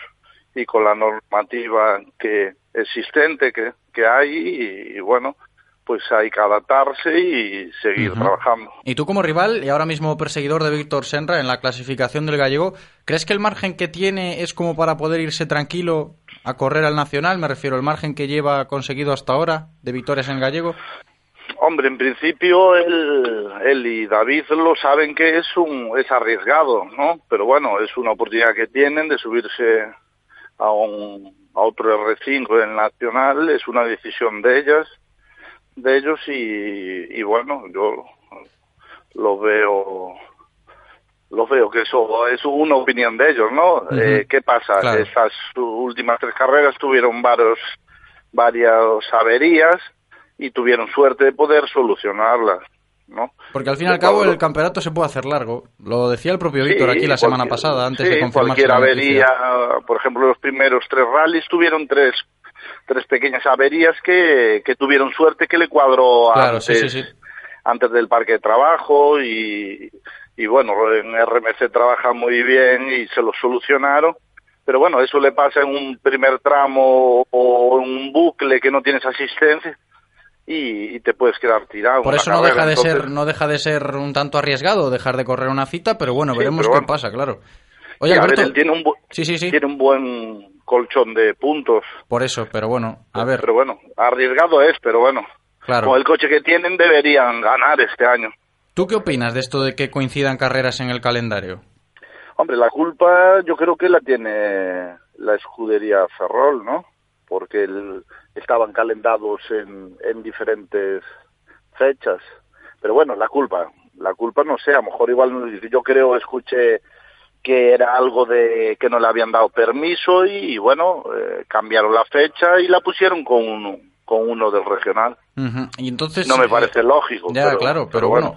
y con la normativa que existente que, que hay y, y bueno, pues hay que adaptarse y seguir uh -huh. trabajando. Y tú como rival y ahora mismo perseguidor de Víctor Senra en la clasificación del gallego, ¿crees que el margen que tiene es como para poder irse tranquilo a correr al Nacional? Me refiero al margen que lleva conseguido hasta ahora de victorias en el gallego. Hombre, en principio él, él y David lo saben que es un es arriesgado, ¿no? Pero bueno, es una oportunidad que tienen de subirse a un a otro R5 en el Nacional, es una decisión de ellas, de ellos y, y bueno, yo lo veo lo veo que eso es una opinión de ellos, ¿no? Uh -huh. eh, ¿Qué pasa? Claro. Estas últimas tres carreras tuvieron varios, varias averías y tuvieron suerte de poder solucionarlas, ¿no? Porque al fin y al cabo el campeonato se puede hacer largo. Lo decía el propio Víctor aquí la semana pasada, antes sí, de confirmarse cualquier avería, por ejemplo, los primeros tres rallies tuvieron tres tres pequeñas averías que, que tuvieron suerte que le cuadró claro, antes, sí, sí, antes del parque de trabajo y, y bueno, en RMC trabaja muy bien y se lo solucionaron. Pero bueno, eso le pasa en un primer tramo o en un bucle que no tienes asistencia y, te puedes quedar tirado. Por eso no deja de Entonces... ser no deja de ser un tanto arriesgado dejar de correr una cita, pero bueno, sí, veremos pero qué pasa, claro. Oye, sí, Alberto, ver, él tiene un, sí, sí, sí. tiene un buen colchón de puntos. Por eso, pero bueno, a ver. Pero bueno, arriesgado es, pero bueno. Claro. Con el coche que tienen deberían ganar este año. ¿Tú qué opinas de esto de que coincidan carreras en el calendario? Hombre, la culpa yo creo que la tiene la escudería Ferrol, ¿no? Porque el, estaban calendados en, en diferentes fechas. Pero bueno, la culpa, la culpa no sé, a lo mejor igual yo creo, escuché que era algo de que no le habían dado permiso y, y bueno, eh, cambiaron la fecha y la pusieron con un, con uno del regional. Ujú. Y entonces No me eh, parece lógico. Ya, pero, claro, pero, pero bueno.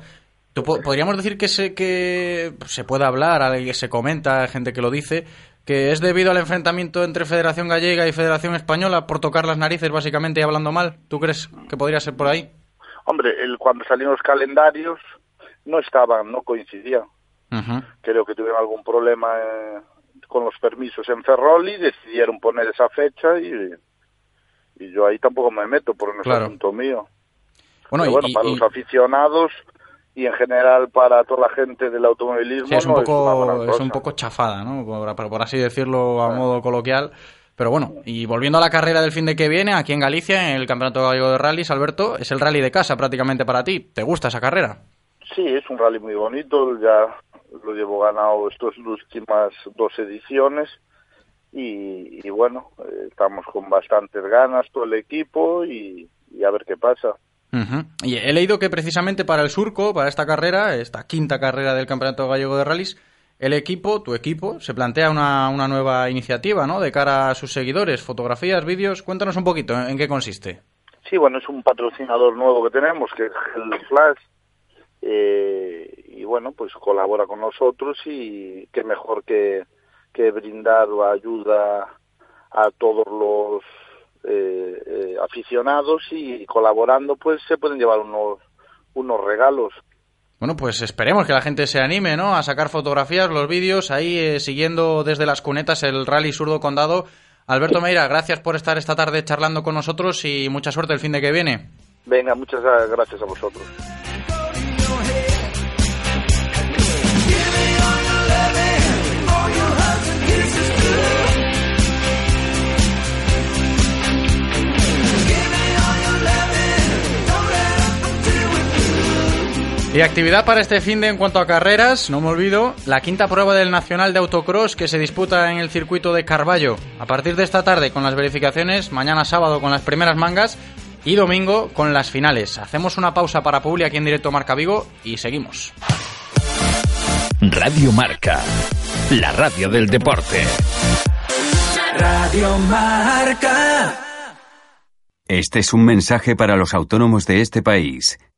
tú podríamos decir que se que se puede hablar, alguien que se comenta, gente que lo dice, que es debido al enfrentamiento entre Federación Gallega y Federación Española por tocar las narices básicamente y hablando mal. ¿Tú crees que podría ser por ahí? Hombre, el, cuando salieron los calendarios no estaban, no coincidían. Creo que tuvieron algún problema eh, con los permisos en Ferrol y decidieron poner esa fecha y, y yo ahí tampoco me meto porque no es Claro. asunto mío. Bueno, y- bueno, para y- los aficionados y en general para toda la gente del automovilismo Sí, es un no es una poco, es un poco chafada, ¿no? Por, por- por así decirlo a modo coloquial. Pero bueno, y volviendo a la carrera del fin de que viene, aquí en Galicia, en el Campeonato Gallego de Rallys, Alberto, es el rally de casa prácticamente para ti. ¿Te gusta esa carrera? Sí, es un rally muy bonito, ya lo llevo ganado estas últimas dos ediciones y, y bueno, eh, estamos con bastantes ganas todo el equipo y, y a ver qué pasa. Y he leído que precisamente para el surco, para esta carrera, esta quinta carrera del Campeonato Gallego de Rallys, el equipo, tu equipo, se plantea una, una nueva iniciativa, ¿no? De cara a sus seguidores, fotografías, vídeos. Cuéntanos un poquito en, en qué consiste. Sí, bueno, es un patrocinador nuevo que tenemos, que es el Flash, eh, y bueno, pues colabora con nosotros y qué mejor que, que brindar ayuda a todos los eh, eh, aficionados y colaborando pues se pueden llevar unos, unos regalos. Bueno, pues esperemos que la gente se anime, ¿no? A sacar fotografías, los vídeos, ahí eh, siguiendo desde las cunetas el Rally Surdo Condado. Alberto Meira, gracias por estar esta tarde charlando con nosotros y mucha suerte el fin de que viene. Venga, muchas gracias a vosotros. Y actividad para este fin de en cuanto a carreras, no me olvido, la quinta prueba del Nacional de Autocross que se disputa en el circuito de Carballo. A partir de esta tarde con las verificaciones, mañana sábado con las primeras mangas y domingo con las finales. Hacemos una pausa para Publi aquí en directo Marca Vigo y seguimos. Radio Marca, la radio del deporte. Radio Marca. Este es un mensaje para los autónomos de este país.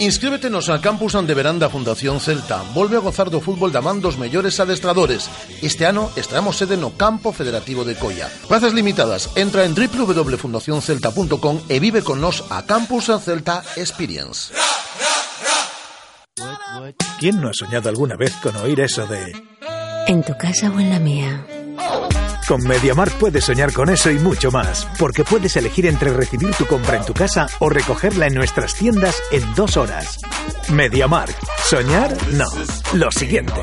Inscríbete nos al Campus Ande Veranda Fundación Celta. Volve a gozar do fútbol da man dos mellores adestradores. Este ano estreamos sede no Campo Federativo de Coia. Plazas limitadas. Entra en www.fundacioncelta.com e vive con nos a Campus Celta Experience. ¿Quién no ha soñado alguna vez con oír eso de... En tu casa o en la mía. Con MediaMarkt puedes soñar con eso y mucho más, porque puedes elegir entre recibir tu compra en tu casa o recogerla en nuestras tiendas en dos horas. MediaMarkt. ¿Soñar? No. Lo siguiente.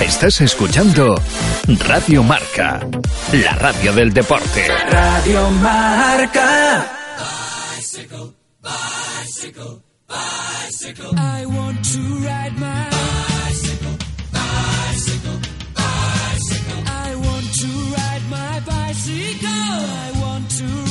Estás escuchando Radio Marca, la radio del deporte. Radio Marca. I want to ride my bicycle, bicycle, bicycle. I want to ride my bicycle. I want to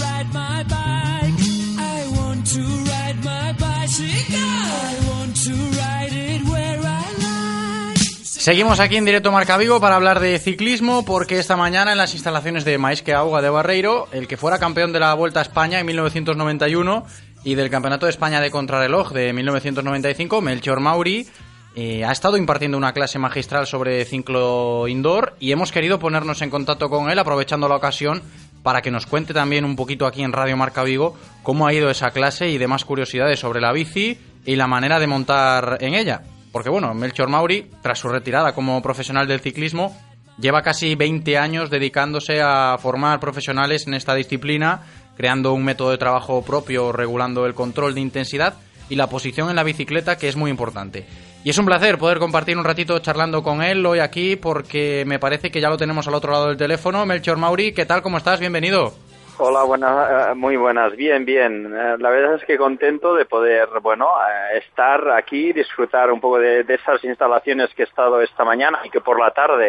Seguimos aquí en directo Marca Vigo para hablar de ciclismo porque esta mañana en las instalaciones de Maisque Auga de Barreiro, el que fuera campeón de la Vuelta a España en 1991 y del Campeonato de España de Contrarreloj de 1995, Melchor Mauri, eh, ha estado impartiendo una clase magistral sobre ciclo indoor y hemos querido ponernos en contacto con él aprovechando la ocasión para que nos cuente también un poquito aquí en Radio Marca Vigo cómo ha ido esa clase y demás curiosidades sobre la bici y la manera de montar en ella. Porque bueno, Melchor Mauri, tras su retirada como profesional del ciclismo, lleva casi 20 años dedicándose a formar profesionales en esta disciplina, creando un método de trabajo propio, regulando el control de intensidad y la posición en la bicicleta, que es muy importante. Y es un placer poder compartir un ratito charlando con él hoy aquí, porque me parece que ya lo tenemos al otro lado del teléfono. Melchor Mauri, ¿qué tal? ¿Cómo estás? Bienvenido. Hola, buenas, eh, muy buenas, bien, bien. Eh, La verdad es que contento de poder, bueno, eh, estar aquí, disfrutar un poco de, de esas instalaciones que he estado esta mañana y que por la tarde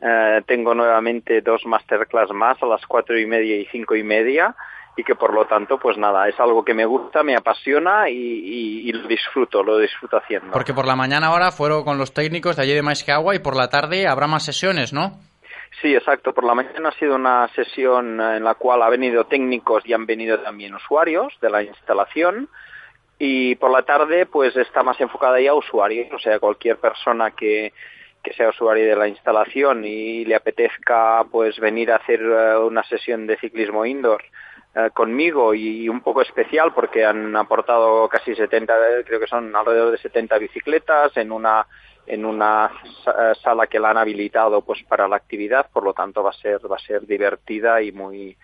eh, tengo nuevamente dos masterclass más a las cuatro y media y cinco y media y que por lo tanto, pues nada, es algo que me gusta, me apasiona y, y- y lo disfruto, lo disfruto haciendo. Porque por la mañana ahora fueron con los técnicos de allí de Maiscagua y por la tarde habrá más sesiones, ¿no? Sí, exacto. Por la mañana ha sido una sesión en la cual ha venido técnicos y han venido también usuarios de la instalación. Y por la tarde, pues está más enfocada ya a usuarios, o sea, cualquier persona que, que sea usuario de la instalación y le apetezca pues venir a hacer eh, una sesión de ciclismo indoor eh, conmigo y un poco especial porque han aportado casi 70, eh, creo que son alrededor de 70 bicicletas en una en una eh, sala que la han habilitado pues para la actividad, por lo tanto va a ser va a ser divertida y muy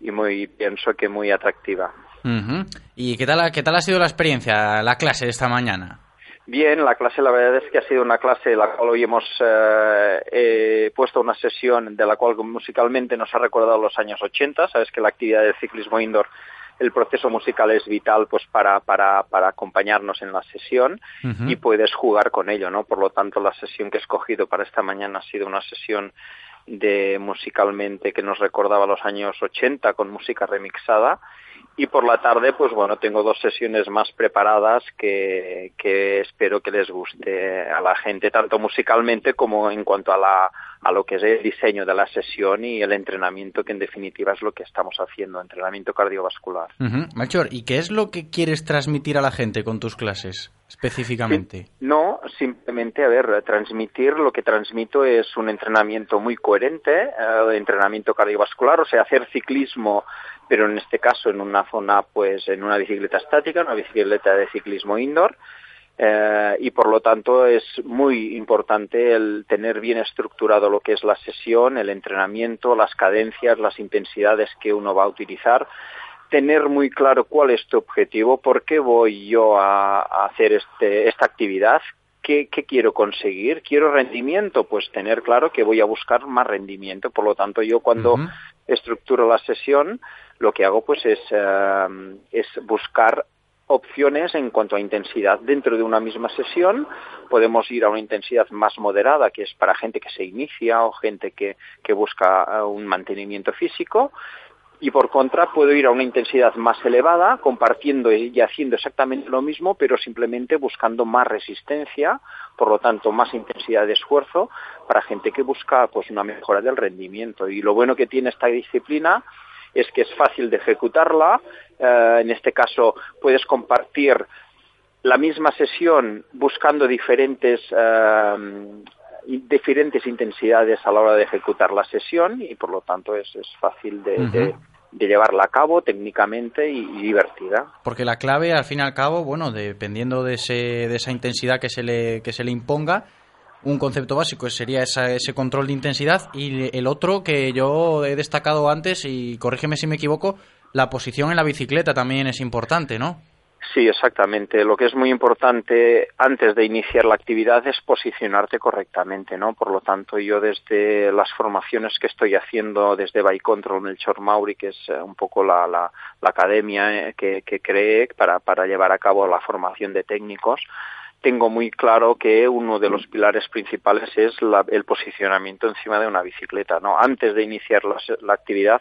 y muy pienso que muy atractiva. Ujú. ¿Y qué tal, qué tal ha sido la experiencia, la clase de esta mañana? Bien, la clase la verdad es que ha sido una clase en la cual hoy hemos eh, eh, puesto una sesión de la cual musicalmente nos ha recordado los años 80. Sabes que la actividad del ciclismo indoor, el proceso musical es vital pues para, para, para acompañarnos en la sesión y puedes jugar con ello, ¿no? Por lo tanto, la sesión que he escogido para esta mañana ha sido una sesión de musicalmente que nos recordaba los años 80 con música remixada y por la tarde pues bueno tengo dos sesiones más preparadas que, que espero que les guste a la gente tanto musicalmente como en cuanto a la a lo que es el diseño de la sesión y el entrenamiento que en definitiva es lo que estamos haciendo entrenamiento cardiovascular. Melchor, ¿y qué es lo que quieres transmitir a la gente con tus clases específicamente? No, simplemente, a ver, transmitir lo que transmito es un entrenamiento muy coherente, eh, entrenamiento cardiovascular, o sea, hacer ciclismo, pero en este caso en una zona, pues en una bicicleta estática, una bicicleta de ciclismo indoor, eh, y por lo tanto es muy importante el tener bien estructurado lo que es la sesión, el entrenamiento, las cadencias, las intensidades que uno va a utilizar, tener muy claro cuál es tu objetivo, por qué voy yo a, a hacer este, esta actividad, ¿Qué, qué quiero conseguir, quiero rendimiento, pues tener claro que voy a buscar más rendimiento. Por lo tanto, yo cuando estructuro la sesión, lo que hago pues es, eh, es buscar opciones en cuanto a intensidad. Dentro de una misma sesión podemos ir a una intensidad más moderada, que es para gente que se inicia o gente que, que busca eh, un mantenimiento físico. Y por contra puedo ir a una intensidad más elevada, compartiendo y haciendo exactamente lo mismo, pero simplemente buscando más resistencia, por lo tanto más intensidad de esfuerzo para gente que busca pues una mejora del rendimiento. Y lo bueno que tiene esta disciplina es que es fácil de ejecutarla. eh, en este caso puedes compartir la misma sesión buscando diferentes eh, diferentes intensidades a la hora de ejecutar la sesión y por lo tanto es, es fácil de, Ujú. de- de llevarla a cabo técnicamente y, y divertida. Porque la clave, al fin y al cabo, bueno, dependiendo de, ese, de esa intensidad que se le, que se le imponga, un concepto básico sería ese control de intensidad y el otro que yo he destacado antes, y corrígeme si me equivoco, la posición en la bicicleta también es importante, ¿no? Sí, exactamente. Lo que es muy importante antes de iniciar la actividad es posicionarte correctamente, ¿no? Por lo tanto, yo desde las formaciones que estoy haciendo desde Bike Control Melchor Mauri, que es eh, un poco la, la, academia eh, que, que para, para llevar a cabo la formación de técnicos, tengo muy claro que uno de los pilares principales es la- el posicionamiento encima de una bicicleta, ¿no? Antes de iniciar la, la actividad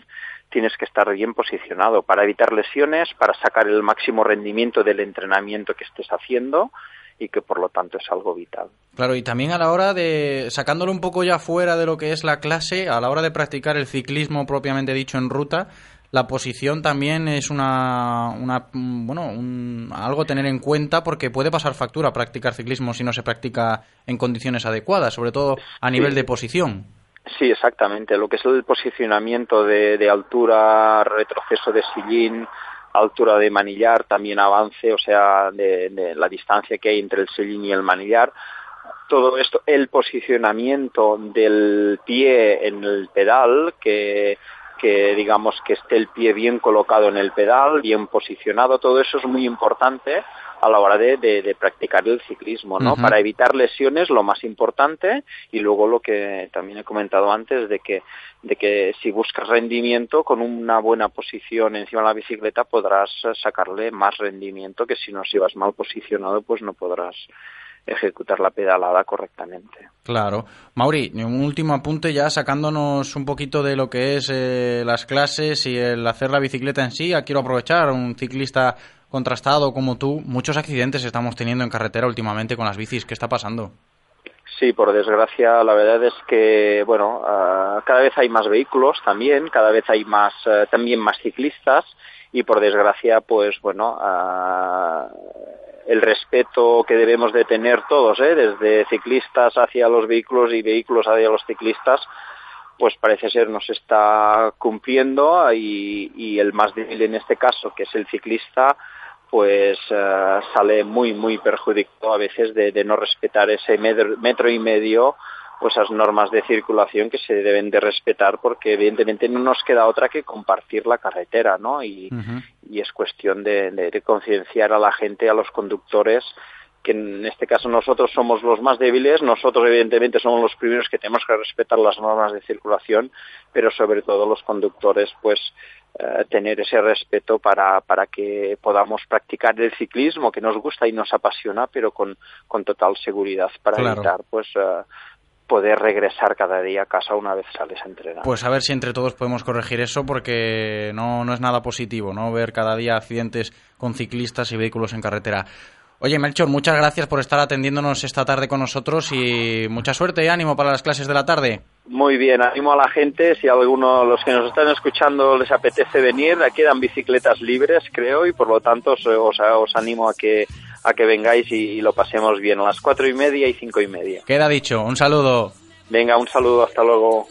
tienes que estar bien posicionado para evitar lesiones, para sacar el máximo rendimiento del entrenamiento que estés haciendo y que por lo tanto es algo vital. Claro, y también a la hora de, sacándolo un poco ya fuera de lo que es la clase, a la hora de practicar el ciclismo propiamente dicho en ruta, la posición también es una, una bueno, un- algo a tener en cuenta porque puede pasar factura practicar ciclismo si no se practica en condiciones adecuadas, sobre todo a nivel de posición. Sí, exactamente. Lo que es el posicionamiento de, de altura, retroceso de sillín, altura de manillar, también avance, o sea, de, de la distancia que hay entre el sillín y el manillar. todo esto, el posicionamiento del pie en el pedal, que, que digamos que esté el pie bien colocado en el pedal, bien posicionado, todo eso es muy importante a la hora de, de, de practicar el ciclismo, ¿no? Para evitar lesiones, lo más importante, y luego lo que también he comentado antes, de que, de que si buscas rendimiento, con una buena posición encima de la bicicleta podrás sacarle más rendimiento que si no, si vas mal posicionado, pues no podrás ejecutar la pedalada correctamente. Claro. Mauri, un último apunte ya sacándonos un poquito de lo que es eh, las clases y el hacer la bicicleta en sí. Ya quiero aprovechar, un ciclista contrastado como tú, muchos accidentes estamos teniendo en carretera últimamente con las bicis. ¿Qué está pasando? Sí, por desgracia, la verdad es que, bueno, ah, cada vez hay más vehículos también, cada vez hay más, eh, también más ciclistas y por desgracia, pues bueno, ah, el respeto que debemos de tener todos, ¿eh? desde ciclistas hacia los vehículos y vehículos hacia los ciclistas, pues parece ser no se está cumpliendo y, el más débil en este caso, que es el ciclista, pues eh, sale muy muy perjudicado a veces de, no respetar ese metro y medio o esas normas de circulación que se deben de respetar porque evidentemente no nos queda otra que compartir la carretera, ¿no? Y, y es cuestión de, de- de concienciar a la gente, a los conductores, que en este caso nosotros somos los más débiles, nosotros evidentemente somos los primeros que tenemos que respetar las normas de circulación, pero sobre todo los conductores, pues eh, tener ese respeto para, para que podamos practicar el ciclismo que nos gusta y nos apasiona, pero con, con total seguridad para Claro. evitar pues eh, poder regresar cada día a casa una vez sales a entrenar. Pues a ver si entre todos podemos corregir eso porque no, no es nada positivo, ¿no? Ver cada día accidentes con ciclistas y vehículos en carretera. Oye, Melchor, muchas gracias por estar atendiéndonos esta tarde con nosotros y mucha suerte y ánimo para las clases de la tarde. Muy bien, animo a la gente, si alguno, los que nos están escuchando les apetece venir, aquí quedan bicicletas libres, creo, y por lo tanto os, os animo a que, a que vengáis y, y lo pasemos bien a las cuatro y media y cinco y media. Queda dicho, un saludo. Venga, un saludo, hasta luego.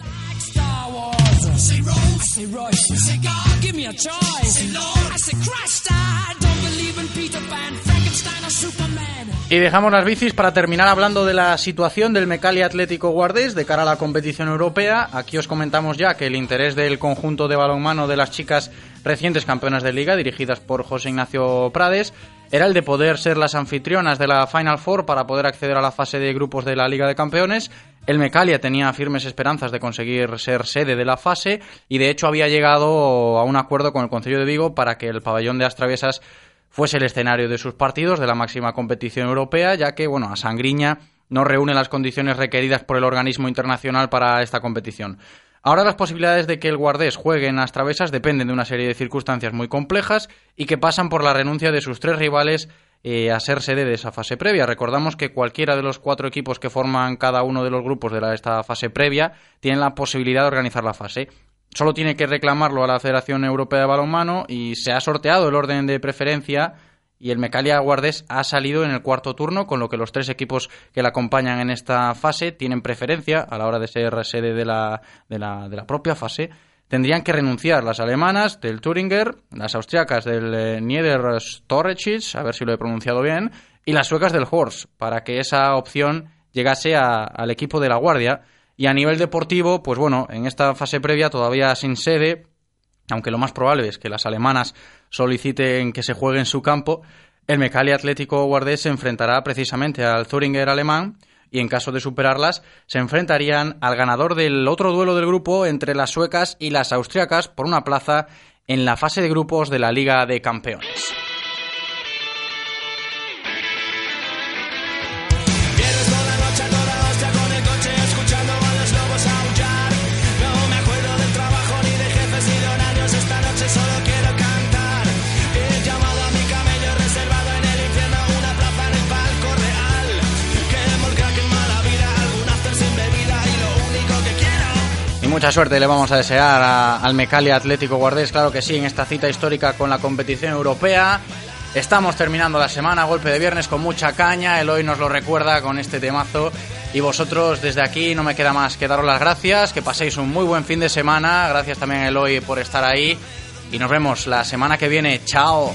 Y dejamos las bicis para terminar hablando de la situación del Mecali Atlético Guardés de cara a la competición europea. Aquí os comentamos ya que el interés del conjunto de balonmano de las chicas recientes campeonas de liga, dirigidas por José Ignacio Prades, era el de poder ser las anfitrionas de la Final Four para poder acceder a la fase de grupos de la Liga de Campeones. El Mecalia tenía firmes esperanzas de conseguir ser sede de la fase y de hecho había llegado a un acuerdo con el Consejo de Vigo para que el pabellón de Astraviesas fuese el escenario de sus partidos de la máxima competición europea, ya que, bueno, a Sangriña no reúne las condiciones requeridas por el organismo internacional para esta competición. Ahora las posibilidades de que el Guardés juegue en las travesas dependen de una serie de circunstancias muy complejas y que pasan por la renuncia de sus tres rivales eh, a ser sede de esa fase previa. Recordamos que cualquiera de los cuatro equipos que forman cada uno de los grupos de la- esta fase previa tienen la posibilidad de organizar la fase. Solo tiene que reclamarlo a la Federación Europea de Balonmano y se ha sorteado el orden de preferencia y el Mecalia Guardés ha salido en el cuarto turno, con lo que los tres equipos que la acompañan en esta fase tienen preferencia a la hora de ser sede de la, de la, de la propia fase. Tendrían que renunciar las alemanas del Thüringer, las austriacas del eh, a ver si lo he pronunciado bien, y las suecas del Horst, para que esa opción llegase al equipo de la Guardia. Y a nivel deportivo, pues bueno, en esta fase previa todavía sin sede, aunque lo más probable es que las alemanas soliciten que se juegue en su campo, el Mecali Atlético Guardés se enfrentará precisamente al Thüringer alemán y en caso de superarlas se enfrentarían al ganador del otro duelo del grupo entre las suecas y las austriacas por una plaza en la fase de grupos de la Liga de Campeones. Mucha suerte le vamos a desear al Mecali Atlético Guardés, claro que sí, en esta cita histórica con la competición europea. Estamos terminando la semana, golpe de viernes con mucha caña, el hoy nos lo recuerda con este temazo. Y vosotros desde aquí no me queda más que daros las gracias, que paséis un muy buen fin de semana, gracias también Eloy por estar ahí y nos vemos la semana que viene, chao.